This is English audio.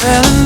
fell in